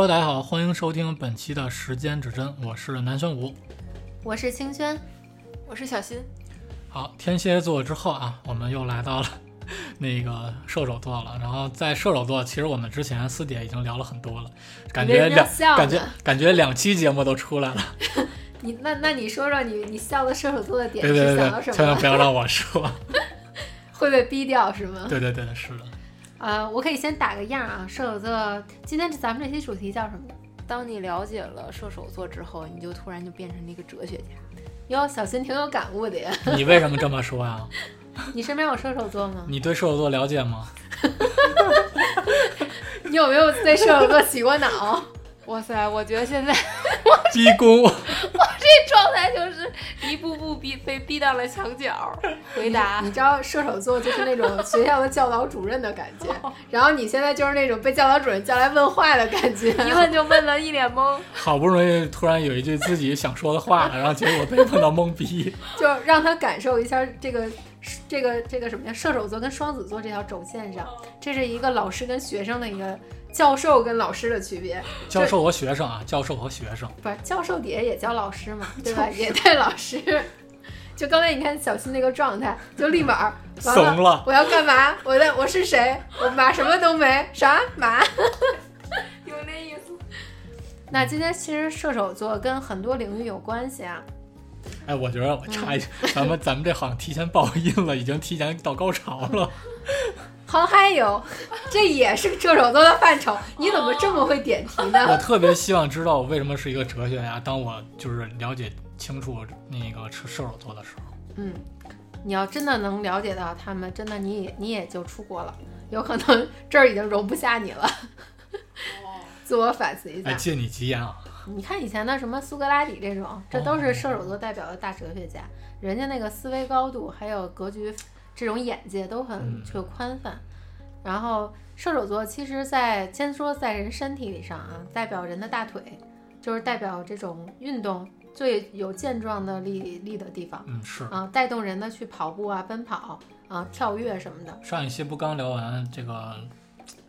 Hello，大家好，欢迎收听本期的时间指针，我是南玄武。我是清轩，我是小新。好，天蝎座之后啊，我们又来到了那个射手座了。然后在射手座，其实我们之前私底下已经聊了很多了，感觉两感觉感觉两期节目都出来了。你那那你说说你你笑的射手座的点是想到什么？千万不要让我说。会被逼掉是吗？对对对，是的。呃，我可以先打个样啊，射手座，今天咱们这期主题叫什么？当你了解了射手座之后，你就突然就变成了一个哲学家。哟，小新挺有感悟的呀。你为什么这么说呀？你身边有射手座吗？你对射手座了解吗？你有没有对射手座洗过脑？哇塞，我觉得现在 逼宫。这状态就是一步步逼被逼到了墙角。回答你知道射手座就是那种学校的教导主任的感觉，然后你现在就是那种被教导主任叫来问话的感觉。一问就问了一脸懵。好不容易突然有一句自己想说的话，然后结果被问到懵逼。就让他感受一下这个这个这个什么呀？射手座跟双子座这条轴线上，这是一个老师跟学生的一个教授跟老师的区别。教授和学生啊，教授和学生。不是教授底下也叫老师嘛，对吧？也带老师。就刚才你看小新那个状态，就立马 怂了我要干嘛？我在我是谁？我马什么都没，啥马？有那意思。那今天其实射手座跟很多领域有关系啊。哎，我觉得我插一句，咱们咱们这好像提前报音了，已经提前到高潮了。航海有，这也是射手座的范畴。你怎么这么会点题呢我？特别希望知道我为什么是一个哲学家。当我就是了解清楚那个射射手座的时候，嗯，你要真的能了解到他们，真的你也你也就出国了，有可能这儿已经容不下你了。自我反思一哎，下。借你吉言啊！你看以前的什么苏格拉底这种，这都是射手座代表的大哲学家，人家那个思维高度还有格局，这种眼界都很就宽泛。然后射手座其实在，先说在人身体里上啊，代表人的大腿，就是代表这种运动最有健壮的力力的地方嗯，是。啊，带动人的去跑步啊、奔跑啊、跳跃什么的。上一期不刚聊完这个，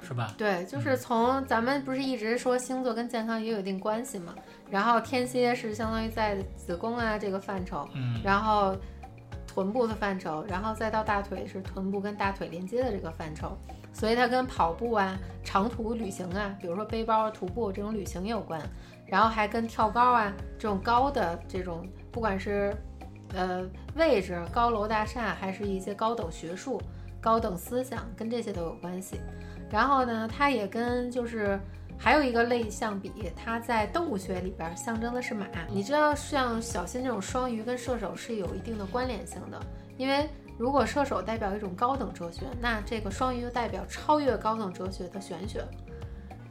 是吧？对，就是从咱们不是一直说星座跟健康也有一定关系嘛，然后天蝎是相当于在子宫啊这个范畴，嗯，然后臀部的范畴，然后再到大腿是臀部跟大腿连接的这个范畴，所以它跟跑步啊、长途旅行啊，比如说背包、徒步这种旅行有关，然后还跟跳高啊这种高的这种，不管是呃位置、高楼大厦，还是一些高等学术、高等思想，跟这些都有关系。然后呢，它也跟就是还有一个类相比，它在动物学里边象征的是马。你知道，像小新这种双鱼跟射手是有一定的关联性的，因为如果射手代表一种高等哲学，那这个双鱼就代表超越高等哲学的玄学。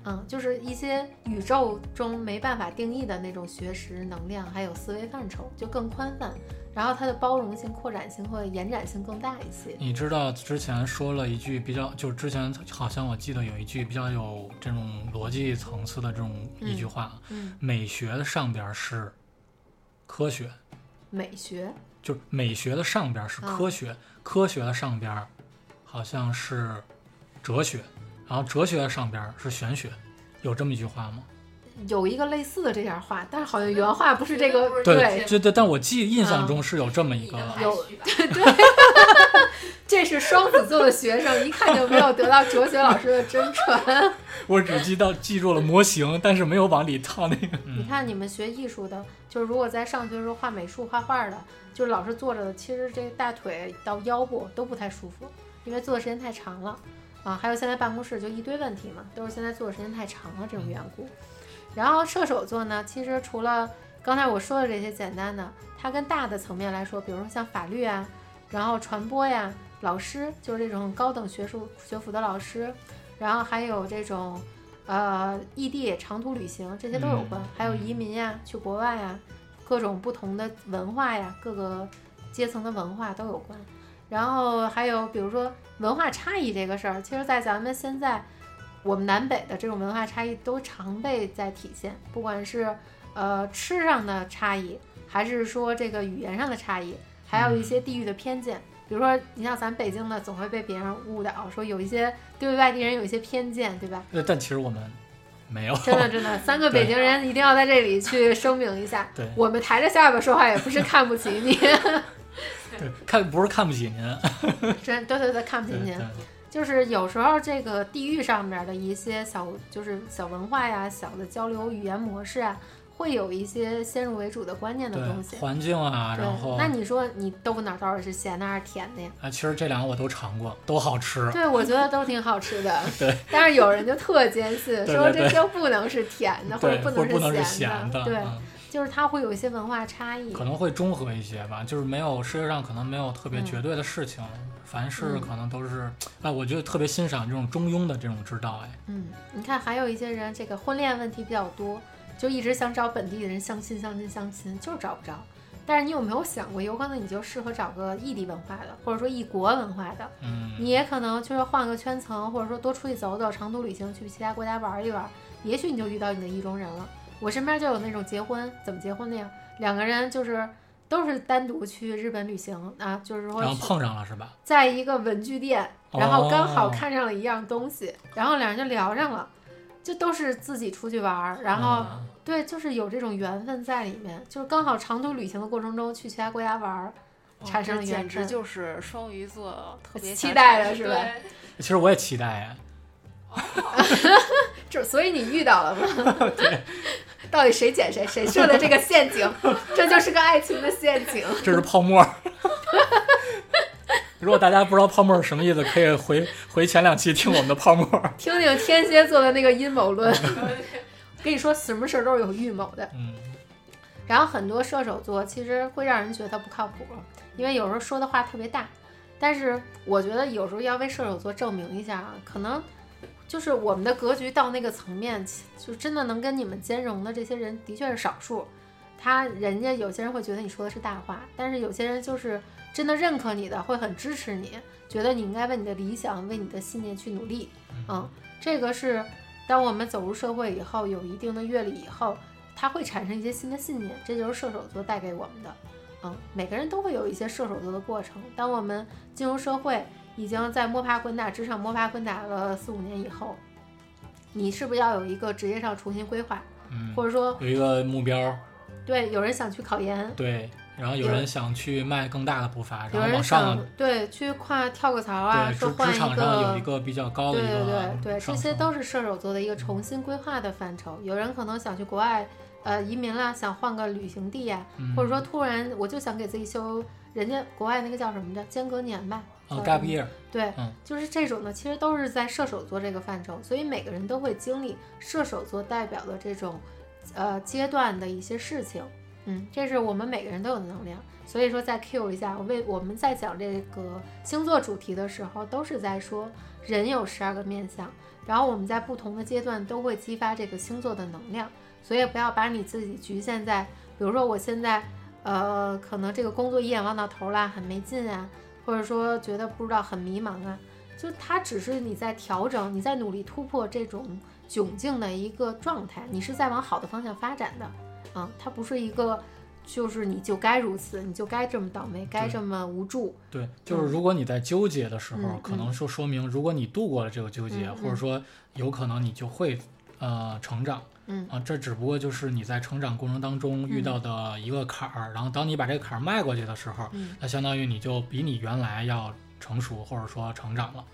嗯，就是一些宇宙中没办法定义的那种学识、能量，还有思维范畴就更宽泛，然后它的包容性、扩展性或者延展性更大一些。你知道之前说了一句比较，就是之前好像我记得有一句比较有这种逻辑层次的这种一句话，嗯，美学的上边是科学，美学，就是美学的上边是科学，科学的上边好像是哲学，然后哲学的上边是玄学，有这么一句话吗？有一个类似的这样话，但是好像原话不是这个。对，对。对，但我记印象中是有这么一个，有对对，这是双子座的学生，一看就没有得到哲学老师的真传。我只记到记住了模型，但是没有往里套那个。你看你们学艺术的，就是如果在上学的时候画美术、画画的，就是老师坐着的，其实这大腿到腰部都不太舒服，因为坐的时间太长了啊。还有现在办公室就一堆问题嘛，都是现在坐的时间太长了这种缘故。然后射手座呢，其实除了刚才我说的这些简单的，它跟大的层面来说，比如说像法律啊，然后传播呀，老师就是这种高等学术学府的老师，然后还有这种呃异地长途旅行这些都有关，嗯还有移民呀，去国外呀，各种不同的文化呀，各个阶层的文化都有关。然后还有比如说文化差异这个事儿，其实，在咱们现在我们南北的这种文化差异都常被在体现，不管是呃吃上的差异，还是说这个语言上的差异，还有一些地域的偏见。比如说，你像咱北京的，总会被别人误导，说有一些对外地人有一些偏见，对吧？呃，但其实我们没有，真的真的，三个 北京人一定要在这里去声明一下，对我们抬着下巴说话也不是看不起你，对，看不是看不起您，真对对对，看不起您就是有时候这个地域上面的一些小，就是小文化呀、小的交流语言模式啊，会有一些先入为主的观念的东西，。环境啊，对然后，那你说你豆腐脑到底是咸的还是甜的呀？啊，其实这两个我都尝过，都好吃。对，我觉得都挺好吃的。对，但是有人就特坚信，说这就不能是甜的，或，者不能是是咸的。对，嗯就是它会有一些文化差异。可能会中和一些吧，就是没有世界上可能没有特别嗯绝对的事情，凡事嗯可能都是，哎，我觉得特别欣赏这种中庸的这种之道，哎，嗯，你看还有一些人，这个婚恋问题比较多，就一直想找本地的人相亲、相亲、相亲，就是找不着。但是你有没有想过，有可能你就适合找个异地文化的，或者说异国文化的，嗯，你也可能就是换个圈层，或者说多出去走走，长途旅行去其他国家玩一玩，也许你就遇到你的意中人了。我身边就有那种结婚，怎么结婚的呀？两个人就是都是单独去日本旅行啊，就是说然后碰上了是吧？在一个文具店，然后刚好哦看上了一样东西，然后两人就聊上了，就都是自己出去玩儿，然后、嗯对，就是有这种缘分在里面，就是刚好长途旅行的过程中去其他国家玩儿，产生了这简直。就是双鱼座特别期待的是吧其实我也期待哎，就所以你遇到了吗？对到底谁捡谁？谁设的这个陷阱？这就是个爱情的陷阱。这是泡沫。如果大家不知道泡沫是什么意思，可以回 回前两期听我们的泡沫。听听天蝎座的那个阴谋论。跟你说，什么事儿都是有预谋的。嗯，然后很多射手座其实会让人觉得不靠谱，因为有时候说的话特别大。但是我觉得有时候要为射手座证明一下啊，可能就是我们的格局到那个层面，就真的能跟你们兼容的这些人的确是少数。他人家有些人会觉得你说的是大话，但是有些人就是真的认可你的，会很支持你，觉得你应该为你的理想、为你的信念去努力。嗯，这个是当我们走入社会以后，有一定的阅历以后，它会产生一些新的信念，这就是射手座带给我们的。嗯，每个人都会有一些射手座的过程。当我们进入社会，已经在摸爬滚打职场摸爬滚打了四五年以后，你是不是要有一个职业上重新规划，嗯，或者说，有一个目标，对，有人想去考研，对，然后有有人想去迈更大的步伐，有然后人往上想，对去跨跳个槽啊，对，职职场上有一个比较高的对对一个对对，这上升些都是射手座的一个重新规划的范畴。有人可能想去国外，呃，移民啦，想换个旅行地呀、嗯或者说突然我就想给自己休，人家国外那个叫什么的间隔年吧，呃叫 gap year，对，嗯就是这种呢，其实都是在射手座这个范畴，所以每个人都会经历射手座代表的这种呃阶段的一些事情。嗯，这是我们每个人都有的能量，所以说再 Q 一下，我为我们在讲这个星座主题的时候，都是在说人有十二个面相，然后我们在不同的阶段都会激发这个星座的能量，所以不要把你自己局限在，比如说我现在呃可能这个工作一眼望到头啦，很没劲啊，或者说觉得不知道很迷茫啊，就它只是你在调整，你在努力突破这种窘境的一个状态，你是在往好的方向发展的，啊，它不是一个就是你就该如此，你就该这么倒霉，该这么无助，对，就是如果你在纠结的时候，嗯可能说说明，如果你度过了这个纠结，嗯或者说有可能你就会呃成长。嗯啊，这只不过就是你在成长过程当中遇到的一个坎儿，然后当你把这个坎儿迈过去的时候，嗯那相当于你就比你原来要成熟或者说成长了。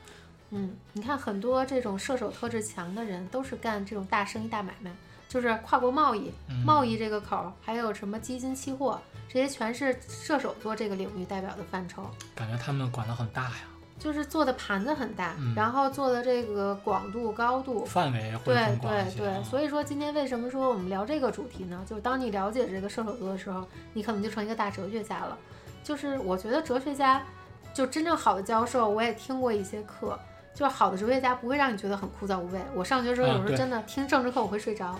嗯，你看很多这种射手特质强的人，都是干这种大生意大买卖，就是跨国贸易，嗯，贸易这个口儿，还有什么基金期货，这些全是射手座这个领域代表的范畴。感觉他们管得很大呀，就是做的盘子很大，嗯然后做的这个广度高度，范围会对对对。所以说今天为什么说我们聊这个主题呢？就是当你了解这个射手座的时候，你可能就成一个大哲学家了。就是我觉得哲学家，就真正好的教授，我也听过一些课，就是好的哲学家不会让你觉得很枯燥无味。我上学的时候有时候真的听政治课我会睡着，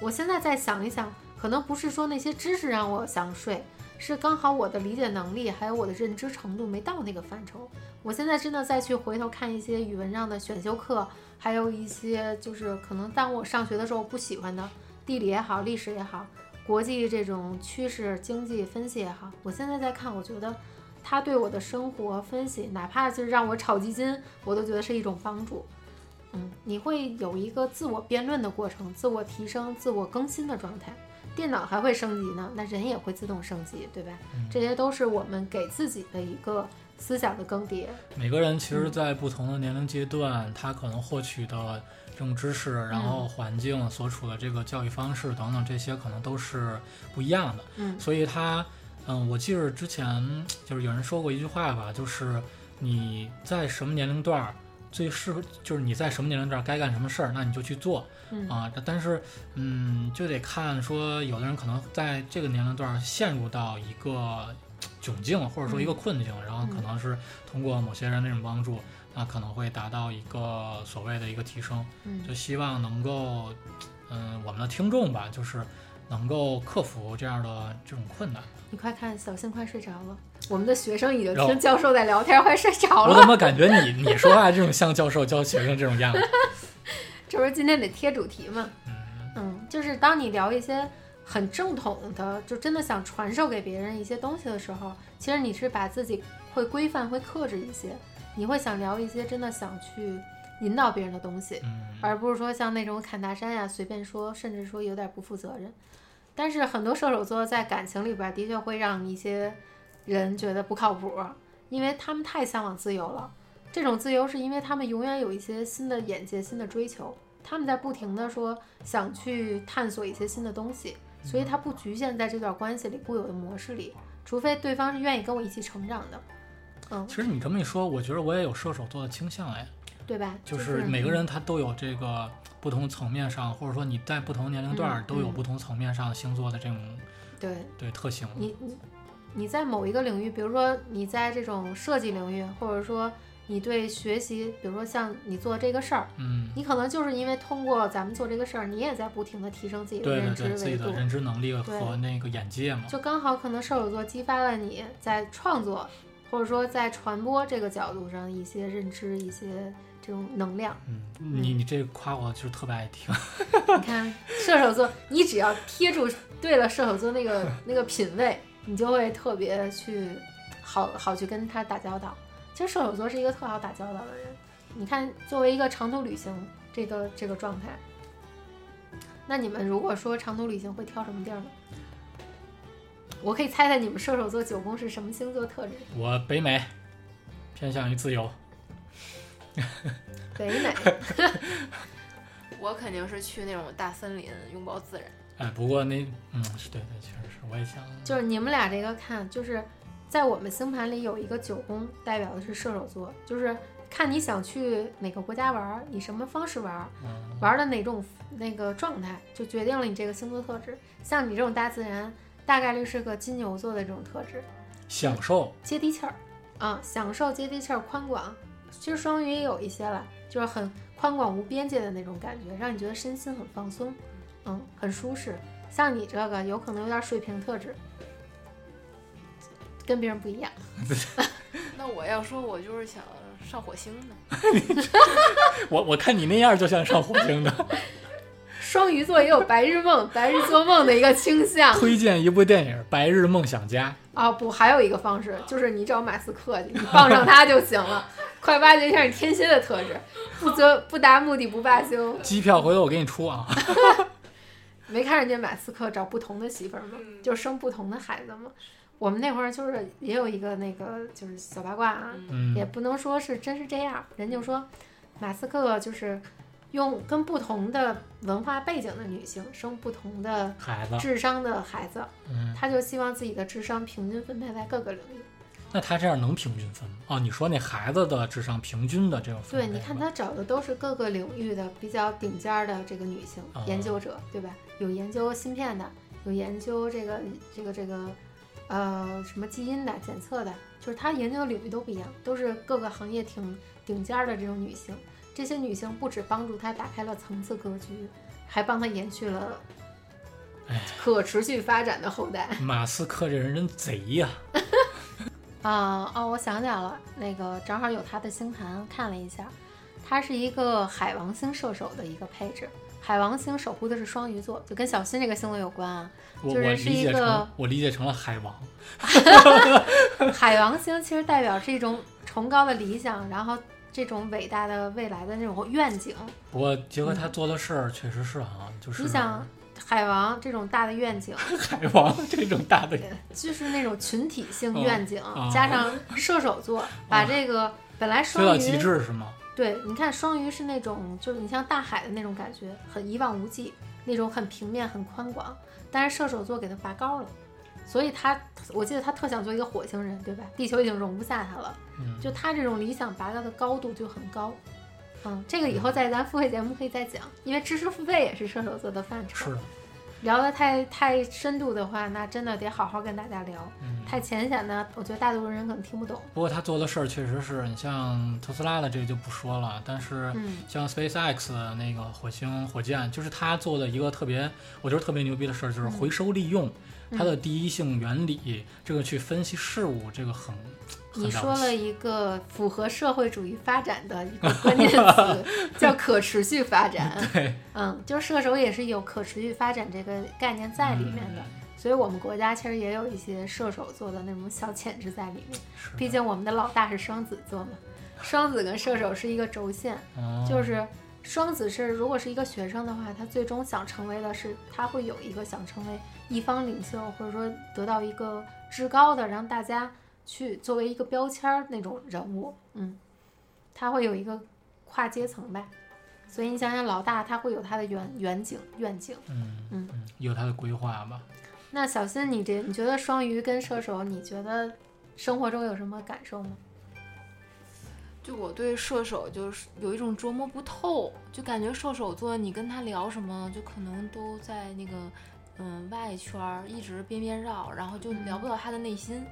我现在再想一想，可能不是说那些知识让我想睡，是刚好我的理解能力还有我的认知程度没到那个范畴。我现在真的再去回头看一些语文上的选修课，还有一些就是可能当我上学的时候不喜欢的地理也好，历史也好，国际这种趋势、经济分析也好，我现在在看，我觉得它对我的生活分析，哪怕就是让我炒基金，我都觉得是一种帮助。嗯，你会有一个自我辩论的过程，自我提升、自我更新的状态。电脑还会升级呢，那人也会自动升级，对吧？嗯这些都是我们给自己的一个思想的更迭。每个人其实，在不同的年龄阶段，他可能获取的这种知识，然后环境所处的这个教育方式等等，这些可能都是不一样的。嗯所以他，嗯，我记得之前就是有人说过一句话吧，就是你在什么年龄段儿最适合，就是你在什么年龄段该干什么事儿，那你就去做嗯啊。但是，嗯，就得看说，有的人可能在这个年龄段陷入到一个窘境，或者说一个困境，然后可能是通过某些人那种帮助，那可能会达到一个所谓的一个提升。嗯就希望能够，嗯，我们的听众吧，就是能够克服这样的这种困难。你快看，小新快睡着了。我们的学生已经听教授在聊天，快睡着了我怎。么感觉你你说话这种像教授教学生这种样子？这不是今天得贴主题吗？嗯嗯，就是当你聊一些很正统的，就真的想传授给别人一些东西的时候，其实你是把自己会规范、会克制一些，你会想聊一些真的想去引导别人的东西，嗯，而不是说像那种侃大山呀，随便说，甚至说有点不负责任。但是很多射手座在感情里边的确会让一些人觉得不靠谱，因为他们太向往自由了。这种自由是因为他们永远有一些新的眼界、新的追求，他们在不停的说想去探索一些新的东西，所以他不局限在这段关系里固有的模式里，除非对方是愿意跟我一起成长的，嗯其，实你这么一说，我觉得我也有射手座的倾向哎，对吧？就是每个人他都有这个不同层面上，或者说你在不同年龄段都有嗯不同层面上星座的这种对对特性。你你你在某一个领域，比如说你在这种设计领域，或者说你对学习，比如说像你做这个事儿，嗯，你可能就是因为通过咱们做这个事儿，你也在不停的提升自己的对认对对，自己的认知能力和那个眼界嘛。就刚好可能射手座激发了你在创作，或者说在传播这个角度上一些认知，一些这种能量。嗯，你你这夸我就是特别爱听。你看射手座，你只要贴住对了射手座那个 那个品味，你就会特别去好好去跟他打交道。其实射手座是一个特好打交道的人。你看，作为一个长途旅行这个这个状态，那你们如果说长途旅行会挑什么地儿呢？我可以猜猜你们射手座九宫是什么星座特质？我北美偏向于自由，北美。我肯定是去那种大森林，拥抱自然。哎，不过那嗯是对对，确实是，我也想，就是你们俩这个看，就是在我们星盘里有一个九宫，代表的是射手座，就是看你想去哪个国家玩儿，以什么方式玩玩儿的哪种那个状态，就决定了你这个星座特质。像你这种大自然，大概率是个金牛座的这种特质，享受，接地气儿啊，享受接地气儿、宽广。其实双鱼也有一些了，就是很宽广无边界的那种感觉，让你觉得身心很放松，嗯，很舒适。像你这个有可能有点水平特质，跟别人不一样。那我要说，我就是想上火星的。我我看你那样就像上火星的。双鱼座也有白日梦、白日做梦的一个倾向。推荐一部电影《白日梦想家啊，不，还有一个方式，就是你找马斯克去，你傍上他就行了。快挖掘一下你天蝎的特质，不择不达目的不罢休》，。机票回头我给你出啊。没看人家马斯克找不同的媳妇儿吗？嗯就生不同的孩子吗？我们那会儿就是也有一个那个就是小八卦啊，也不能说是真是这样，人就说马斯克就是用跟不同的文化背景的女性生不同的孩子，智商的孩子，嗯，他就希望自己的智商平均分配在各个领域。那他这样能平均分吗？哦，你说那孩子的智商平均的这种分对，你看吗他找的都是各个领域的比较顶尖儿的这个女性哦研究者，对吧？有研究芯片的，有研究这个这个这个呃什么基因的检测的，就是他研究的领域都不一样，都是各个行业挺顶尖儿的这种女性。这些女性不止帮助他打开了层次格局，还帮他延续了哎可持续发展的后代。马斯克这人真贼呀、啊哦，我想起来了，那个正好有他的星盘看了一下，他是一个海王星射手的一个配置。海王星守护的是双鱼座，就跟小新这个星座有关啊。我我就是是理解一个成我理解成了海王。海王星其实代表是一种崇高的理想，然后这种伟大的未来的那种愿景。不过结合他做的事儿，确实是啊，就是你想，海王这种大的愿景，海王这种大的，就是那种群体性嗯愿景，啊加上射手座，把这个本来双鱼，极致是吗？对，你看双鱼是那种，就是你像大海的那种感觉，很一望无际，那种很平面、很宽广，但是射手座给它拔高了。所以他，我记得他特想做一个火星人，对吧？地球已经容不下他了，嗯，就他这种理想拔高的高度就很高。嗯，这个以后在咱付费节目可以再讲，因为知识付费也是射手座的范畴。是的，聊得太太深度的话，那真的得好好跟大家聊。嗯。太浅显的，我觉得大多数人可能听不懂。不过他做的事儿确实是你像特斯拉的这个就不说了，但是嗯像 SpaceX 的那个火星火箭，就是他做的一个特别，我觉得特别牛逼的事儿，就是回收利用嗯它的第一性原理，这个去分析事物，这个很很你说了一个符合社会主义发展的一个关键词，叫可持续发展。对嗯，就是射手也是有可持续发展这个概念在里面的，所以我们国家其实也有一些射手座的那种小潜质在里面。是毕竟我们的老大是双子座嘛，双子跟射手是一个轴线，哦就是双子是如果是一个学生的话，他最终想成为的是他会有一个想成为一方领袖，或者说得到一个至高的让大家去作为一个标签儿那种人物，嗯，他会有一个跨阶层呗。所以你想想，老大他会有他的远远景愿景。嗯嗯嗯，有他的规划吧。那小新，你这你觉得双鱼跟射手，你觉得生活中有什么感受吗？就我对射手就是有一种琢磨不透，就感觉射手座你跟他聊什么，就可能都在那个嗯外圈儿一直边边绕，然后就聊不到他的内心。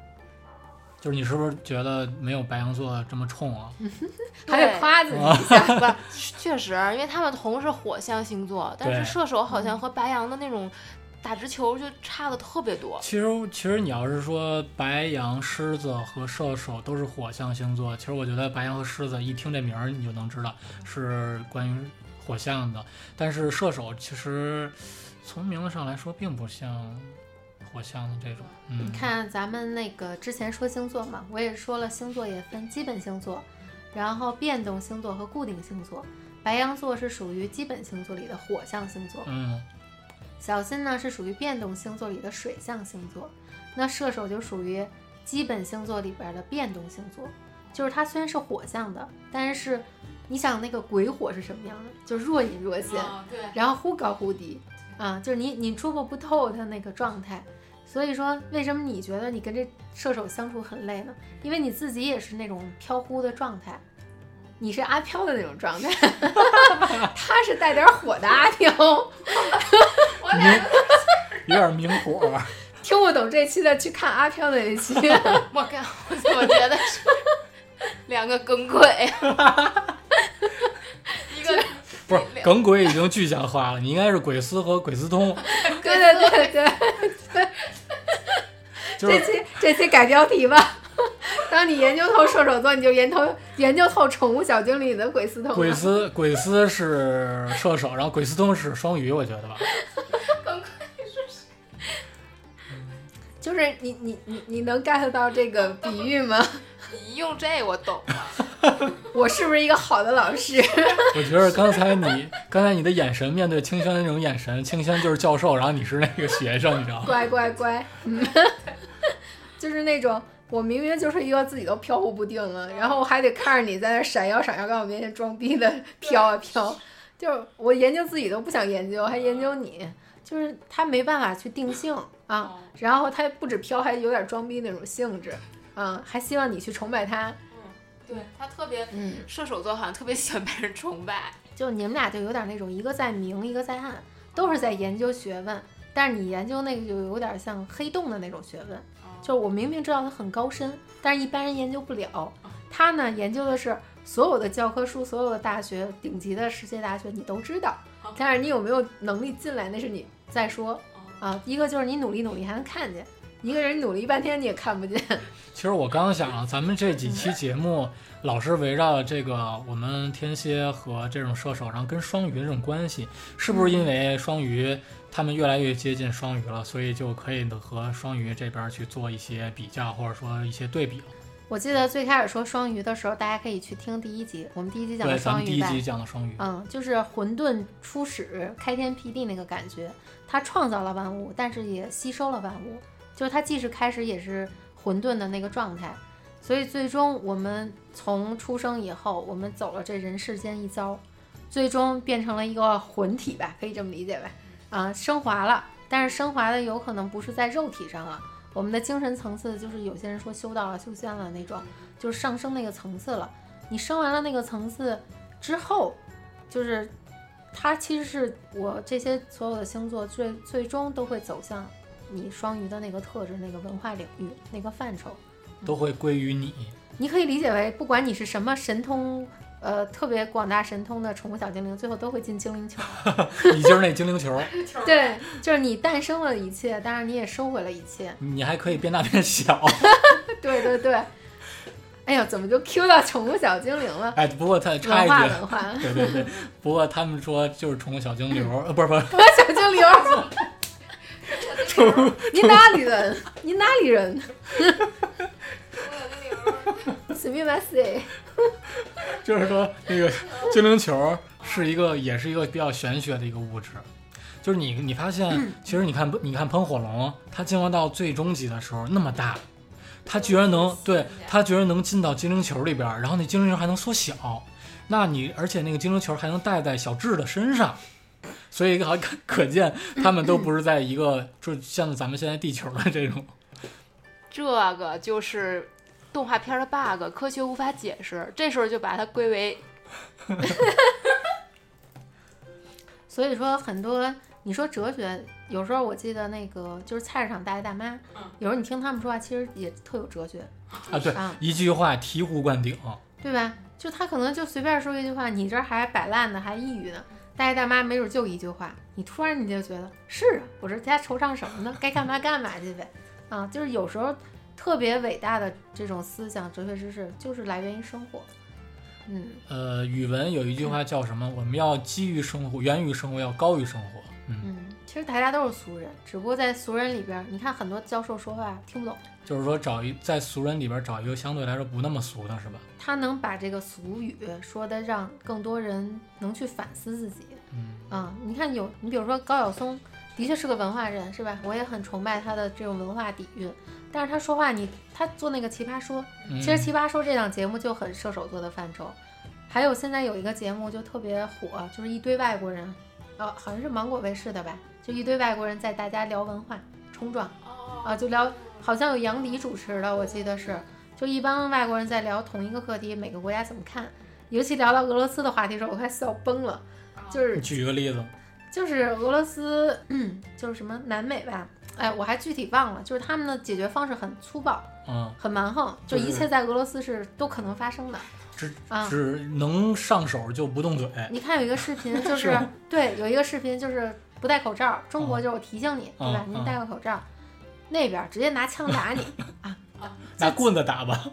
就是你是不是觉得没有白羊座这么冲啊？还得夸自己一下。不，确实，因为他们同是火象星座，但是射手好像和白羊的那种打直球就差的特别多。其实，其实你要是说白羊、狮子和射手都是火象星座，其实我觉得白羊和狮子一听这名儿你就能知道是关于火象的。但是射手其实从名字上来说并不像火象的这种。嗯，你看咱们那个之前说星座嘛，我也说了，星座也分基本星座，然后变动星座和固定星座。白羊座是属于基本星座里的火象星座，嗯，小新呢是属于变动星座里的水象星座，那射手就属于基本星座里边的变动星座。就是它虽然是火象的，但是你想那个鬼火是什么样的？就若隐若现，对，然后忽高忽低，啊，就是你你捉摸不透他那个状态。所以说，为什么你觉得你跟这射手相处很累呢？因为你自己也是那种飘忽的状态，你是阿飘的那种状态，他是带点火的阿飘。明有点明火。听不懂这期的去看阿飘的那期。我看，我怎么觉得是两个耿鬼？一个不是耿鬼已经具象化了，你应该是鬼司和鬼司通，对对对对，这就是期这期改标题吧。当你研究透射手座，你就研究研究透宠物小精灵里的鬼司通。鬼司鬼司是射手，然后鬼司通是双鱼，我觉得吧。就是你你你你能 get 到这个比喻吗？你用这我懂了。我是不是一个好的老师？我觉得刚才你刚才你的眼神面对清轩的那种眼神，清轩就是教授，然后你是那个学生，你知道吗？乖乖乖，嗯，就是那种我明明就是一个自己都飘忽不定了，然后我还得看着你在那闪耀闪耀，在我面前装逼的飘啊飘，就是我研究自己都不想研究，还研究你，就是他没办法去定性啊，然后他不止飘，还有点装逼那种性质，啊，还希望你去崇拜他，嗯对他特别，嗯。射手座好像特别喜欢被人崇拜。就你们俩就有点那种，一个在明，一个在暗，都是在研究学问，但是你研究那个就有点像黑洞的那种学问，就是我明明知道它很高深，但是一般人研究不了。他呢研究的是所有的教科书、所有的大学、顶级的世界大学你都知道，但是你有没有能力进来那是你再说啊。一个就是你努力努力还能看见，一个人努力半天你也看不见。其实我刚刚想了，咱们这几期节目老是围绕这个我们天蝎和这种射手，然后跟双鱼这种关系，是不是因为双鱼他们越来越接近双鱼了，所以就可以和双鱼这边去做一些比较，或者说一些对比了？我记得最开始说双鱼的时候，大家可以去听第一集，我们第一集讲的双鱼第一集讲的双鱼，嗯，就是混沌初始、开天辟地那个感觉，它创造了万物，但是也吸收了万物，就是它既是开始，也是混沌的那个状态。所以最终我们从出生以后，我们走了这人世间一遭，最终变成了一个魂体吧，可以这么理解吧？啊，升华了，但是升华的有可能不是在肉体上了，我们的精神层次就是有些人说修道了、修仙了那种，就是上升那个层次了。你升完了那个层次之后，就是它其实是我这些所有的星座最最终都会走向你双鱼的那个特质、那个文化领域、那个范畴。都会归于你。你可以理解为，不管你是什么神通，呃，特别广大神通的宠物小精灵，最后都会进精灵球。你就是那精灵球，对，就是你诞生了一切，当然你也收回了一切。你还可以变大变小。对对对。哎呦，怎么就 Q 到宠物小精灵了？哎，不过他插文化一句，文化，对对对，不过他们说就是宠物小精灵，呃，不是不是，小精灵。你哪里人？你哪里人？すみません。就是说那个精灵球是一个，也是一个比较玄学的一个物质。就是你你发现，其实你看你看喷火龙，它进化到最终级的时候那么大， 它居然能对它居然能进到精灵球里边儿，然后那精灵球还能缩小，那你而且那个精灵球还能戴在小智的身上。所以好可可见，他们都不是在一个，就像咱们现在地球的这种，这个就是动画片的 bug，科学无法解释。这时候就把它归为 所以说很多，你说哲学，有时候我记得那个就是菜市场大爷大妈，有时候你听他们说话，其实也特有哲学啊，对，啊，一句话醍醐灌顶。对吧？就他可能就随便说一句话，你这还摆烂呢，还抑郁呢。大爷大妈没准就一句话，你突然你就觉得是啊，我这家惆怅什么呢？该干嘛干嘛去呗。啊，就是有时候特别伟大的这种思想、哲学知识，就是来源于生活。嗯，呃，语文有一句话叫什么？我们要基于生活，源于生活，要高于生活。嗯，嗯，其实大家都是俗人，只不过在俗人里边儿，你看很多教授说话听不懂，就是说找一在俗人里边找一个相对来说不那么俗的，是吧？他能把这个俗语说的让更多人能去反思自己。嗯，啊，你看有你比如说高晓松，的确是个文化人，是吧？我也很崇拜他的这种文化底蕴。但是他说话你，他做那个奇葩说，嗯其实《奇葩说》这档节目就很射手座的范畴。还有现在有一个节目就特别火，就是一堆外国人，呃，好像是芒果卫视的吧，就一堆外国人在大家聊文化冲撞，啊，就聊，好像有杨迪主持的，我记得是，就一帮外国人在聊同一个课题，每个国家怎么看，尤其聊到俄罗斯的话题的时候，我快笑崩了，就是举一个例子。就是俄罗斯，嗯，就是什么南美吧，哎，我还具体忘了，就是他们的解决方式很粗暴，嗯，很蛮横，就就是一切在俄罗斯是都可能发生的。只啊只能上手就不动嘴。你看有一个视频，就是是对，有一个视频就是不戴口罩，中国嗯就是我提醒你，对吧？嗯您戴个口罩，那边直接拿枪打你 啊，拿棍子打吧，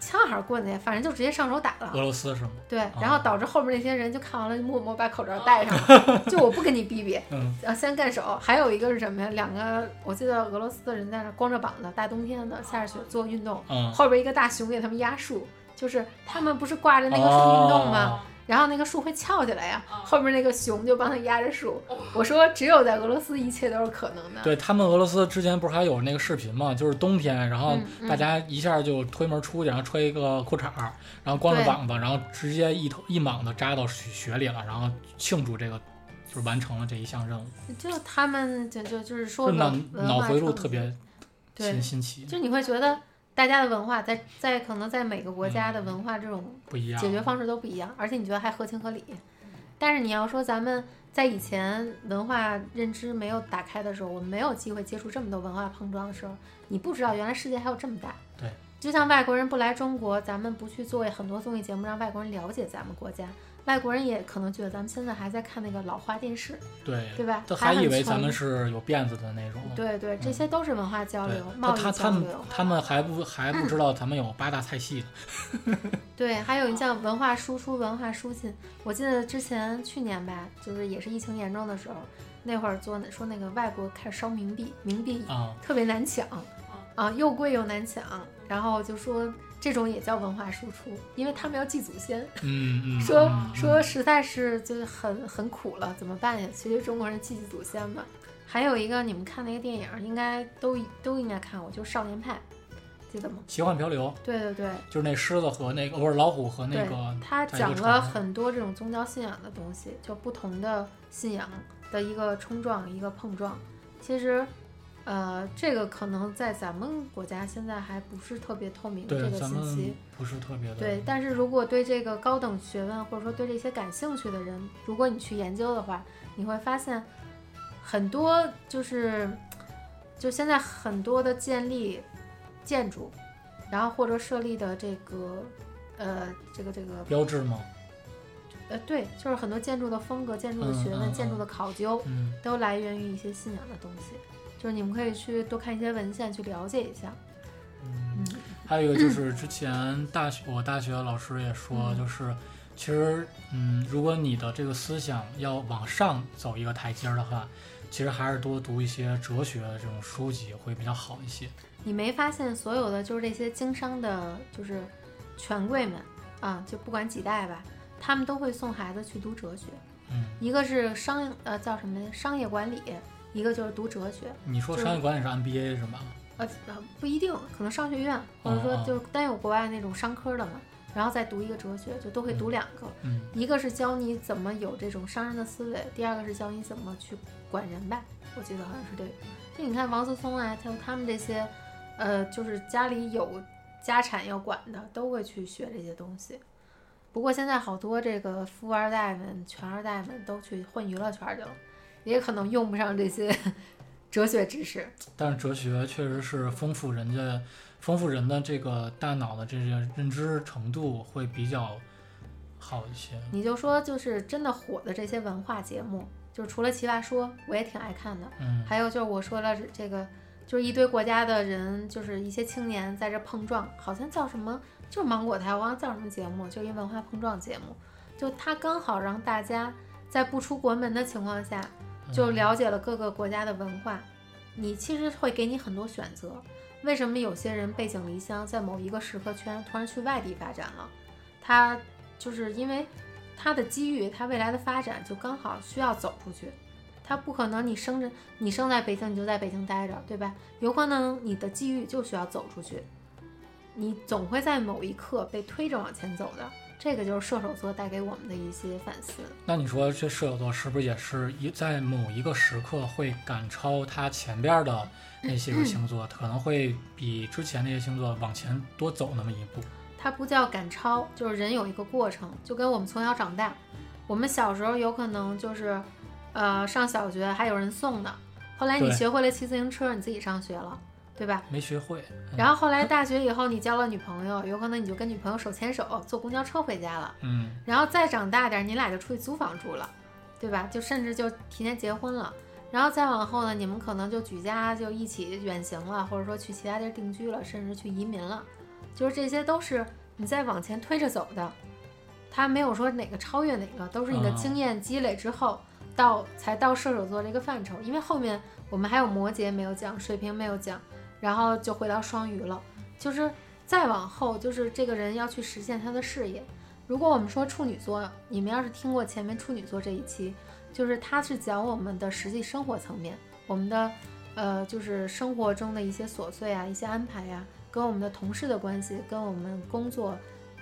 枪还是棍子呀，反正就直接上手打了。俄罗斯是吗？对，然后导致后面那些人就看完了，就默默把口罩戴上了，就我不跟你逼逼，嗯，啊，先干手。还有一个是什么呀？两个我记得俄罗斯的人在那光着膀子，大冬天的下着雪做运动，嗯，后边一个大熊给他们压树，就是他们不是挂着那个树运动吗？哦然后那个树会翘起来呀，后面那个熊就帮他压着树。我说只有在俄罗斯一切都是可能的。对他们俄罗斯之前不是还有那个视频吗，就是冬天，然后大家一下就推门出去，然后穿一个裤衩，然后光着膀子，然后直接一头一莽子扎到雪雪里了，然后庆祝这个就是完成了这一项任务，就他们就就就是说脑脑回路特别新新奇，就你会觉得大家的文化在在可能在每个国家的文化这种不一样。解决方式都不一样，而且你觉得还合情合理。但是你要说咱们在以前文化认知没有打开的时候，我们没有机会接触这么多文化碰撞的时候，你不知道原来世界还有这么大。对，就像外国人不来中国，咱们不去做很多综艺节目让外国人了解咱们国家，外国人也可能觉得咱们现在还在看那个老花电视，对，对吧？他还以为咱们是有辫子的那种。对对，这些都是文化交流、，他贸易他他们。他们还不还不知道咱们有八大菜系呢。对，还有你像文化输出、文化输进。我记得之前去年吧，就是也是疫情严重的时候，那会儿做那说那个外国开始烧冥币，冥币啊，特别难抢，啊，又贵又难抢，然后就说这种也叫文化输出，因为他们要祭祖先，嗯 嗯，说嗯说实在是就是很很苦了，怎么办呀？其实中国人祭祭祖先嘛。还有一个你们看那个电影，应该都都应该看过，就是《少年派》，记得吗？奇幻漂流对对对，就是那狮子和那个不是老虎和那对个，他讲了很多这种宗教信仰的东西，就不同的信仰的一个冲撞，一个碰撞。其实，呃，这个可能在咱们国家现在还不是特别透明的这个信息。不是特别的对，但是如果对这个高等学问或者说对这些感兴趣的人，如果你去研究的话，你会发现很多就是就现在很多的建立建筑，然后或者设立的这个呃这个这个标志吗？呃对，就是很多建筑的风格、建筑的学问、嗯嗯建筑的考究，嗯都来源于一些信仰的东西。就是你们可以去多看一些文献，去了解一下。嗯。嗯还有一个就是之前大学我大学的老师也说，嗯就是其实嗯，如果你的这个思想要往上走一个台阶儿的话，其实还是多读一些哲学的这种书籍会比较好一些。你没发现所有的就是这些经商的，就是权贵们啊，就不管几代吧，他们都会送孩子去读哲学，嗯，一个是商呃叫什么商业管理，一个就是读哲学。你说商业管理是 MBA 是吗？呃呃不一定，可能商学院或者说就单有国外那种商科的嘛，然后再读一个哲学，就都会读两个。嗯一个是教你怎么有这种商人的思维，第二个是教你怎么去管人吧，我记得好像是这个。就你看王思聪啊，还有他们这些，呃，就是家里有家产要管的，都会去学这些东西。不过现在好多这个富二代们、权二代们都去混娱乐圈去了，也可能用不上这些 哲学知识。但是哲学确实是丰富人家、丰富人的这个大脑的这些认知程度会比较好一些。你就说，就是真的火的这些文化节目，就是除了《奇葩说》，我也挺爱看的。嗯还有就是我说了这个，就是一堆国家的人，就是一些青年在这碰撞，好像叫什么，就是芒果台，我忘了叫什么节目，就一文化碰撞节目，就它刚好让大家在不出国门的情况下，就嗯了解了各个国家的文化。你其实会给你很多选择。为什么有些人背井离乡，在某一个时刻圈突然去外地发展了？他就是因为他的机遇，他未来的发展就刚好需要走出去。他不可能你生着你生在北京你就在北京待着，对吧？有可能你的机遇就需要走出去，你总会在某一刻被推着往前走的。这个就是射手座带给我们的一些反思。那你说这射手座是不是也是一在某一个时刻会赶超他前边的那些个星座，可能会比之前那些星座往前多走那么一步？它不叫赶超，就是人有一个过程，就跟我们从小长大，我们小时候有可能就是，呃，上小学还有人送呢，后来你学会了骑自行车，你自己上学了，对吧？没学会。然后后来大学以后，你交了女朋友，有可能你就跟女朋友手牵手坐公交车回家了。嗯，然后再长大点儿，你俩就出去租房住了，对吧？就甚至就提前结婚了。然后再往后呢，你们可能就举家就一起远行了，或者说去其他地儿定居了，甚至去移民了。就是这些都是你在往前推着走的，他没有说哪个超越哪个，都是你的啊经验积累之后到才到射手座这个范畴。因为后面我们还有摩羯没有讲，水瓶没有讲，然后就回到双鱼了。就是再往后，就是这个人要去实现他的事业。如果我们说处女座，你们要是听过前面处女座这一期，就是它是讲我们的实际生活层面，我们的呃就是生活中的一些琐碎啊，一些安排呀、跟我们的同事的关系，跟我们工作，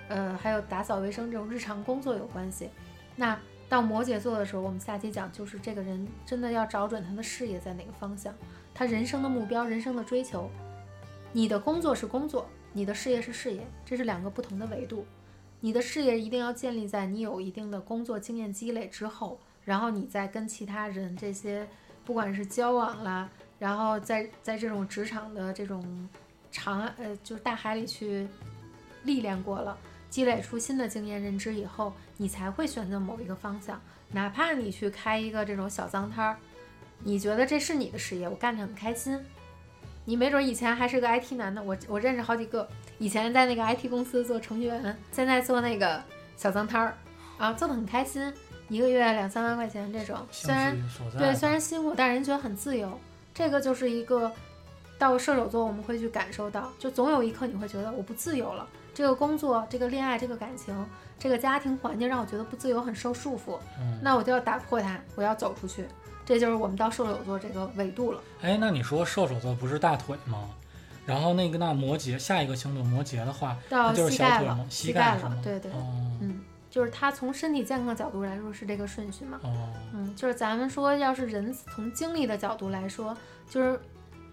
呃还有打扫卫生这种日常工作有关系。那到摩羯座的时候，我们下期讲就是这个人真的要找准他的事业在哪个方向，他人生的目标、人生的追求。你的工作是工作，你的事业是事业，这是两个不同的维度。你的事业一定要建立在你有一定的工作经验积累之后，然后你再跟其他人这些，不管是交往啦，然后在在这种职场的这种长呃就是大海里去历练过了，积累出新的经验认知以后，你才会选择某一个方向。哪怕你去开一个这种小脏摊儿，你觉得这是你的事业，我干着很开心。你没准以前还是个 IT 男的，我我认识好几个，以前在那个 IT 公司做程序员，现在做那个小脏摊儿，啊，做的很开心，一个月两三万块钱这种，虽然。对虽然辛苦，但人觉得很自由。这个就是一个到射手座我们会去感受到，就总有一刻你会觉得我不自由了，这个工作、这个恋爱、这个感情、这个家庭环境让我觉得不自由，很受束缚，嗯，那我就要打破它，我要走出去。这就是我们到射手座这个维度了。哎，那你说射手座不是大腿吗？然后那个那摩羯下一个星座摩羯的话，到那就是膝盖了小腿吗？，膝盖了，？对对，哦嗯，就是它从身体健康角度来说是这个顺序嘛。哦，嗯，就是咱们说，要是人从精力的角度来说，就是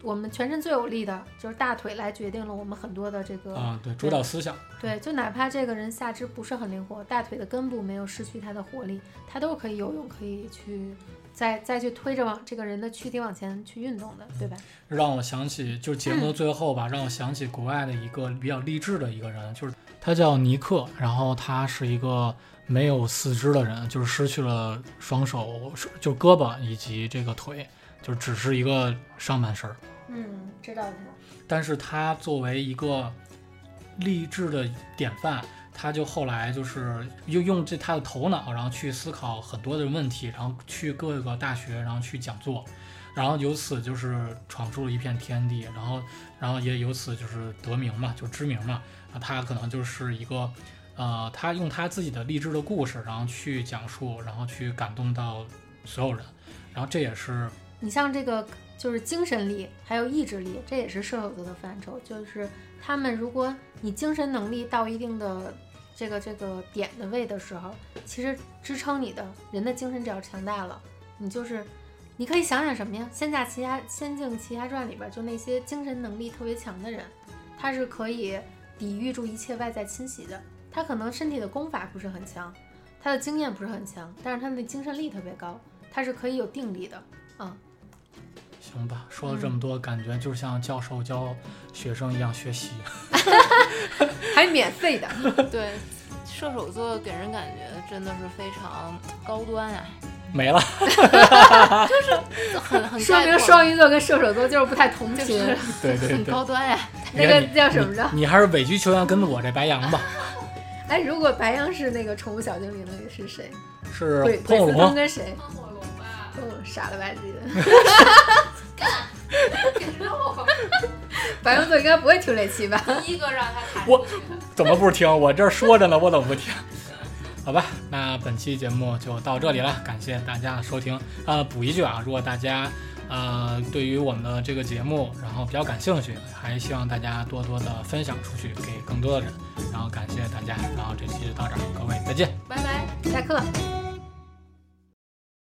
我们全身最有力的就是大腿来决定了我们很多的这个啊，对，主导思想。对，就哪怕这个人下肢不是很灵活，大腿的根部没有失去它的活力，他都是可以游泳，可以去再再去推着往这个人的躯体往前去运动的，对吧？让我想起，就是节目的最后吧，让我想起国外的一个比较励志的一个人，就是他叫尼克，然后他是一个没有四肢的人，就是失去了双手，就胳膊以及这个腿，就只是一个上半身儿。嗯，知道的。但是他作为一个励志的典范，他就后来就是用用这他的头脑，然后去思考很多的问题，然后去各个大学，然后去讲座，然后由此就是闯出了一片天地，然后然后也由此就是得名嘛，就知名嘛。啊，他可能就是一个，呃，他用他自己的励志的故事，然后去讲述，然后去感动到所有人，然后这也是你像这个就是精神力，还有意志力，这也是射手座的范畴。就是他们，如果你精神能力到一定的这个这个点的位的时候，其实支撑你的人的精神只要强大了，你就是你可以想想什么呀？《仙侠奇侠仙境奇侠传》里边就那些精神能力特别强的人，他是可以抵御住一切外在侵袭的。他可能身体的功法不是很强，他的经验不是很强，但是他的精神力特别高，他是可以有定力的。嗯，行吧，说了这么多，感觉就像教授教学生一样学习。还免费的。对，射手座给人感觉真的是非常高端啊，没了，就是很很说明双鱼座跟射手座就是不太同频。就是很对对很。高端呀、那个叫什么着？你还是委曲求全跟我这白羊吧，哎，如果白羊是那个宠物小精灵，那个是谁？是鬼鬼司通碰龙。跟谁？火龙吧，嗯，傻了吧唧的。给肉，白羊座应该不会听这期吧？第一个让他弹我。怎么不听？我这儿说着呢，我怎么不听？好吧，那本期节目就到这里了，感谢大家的收听。呃，补一句啊，如果大家呃对于我们的这个节目，然后比较感兴趣，还希望大家多多的分享出去，给更多的人。然后感谢大家，然后这期就到这儿，各位再见。拜拜。下课。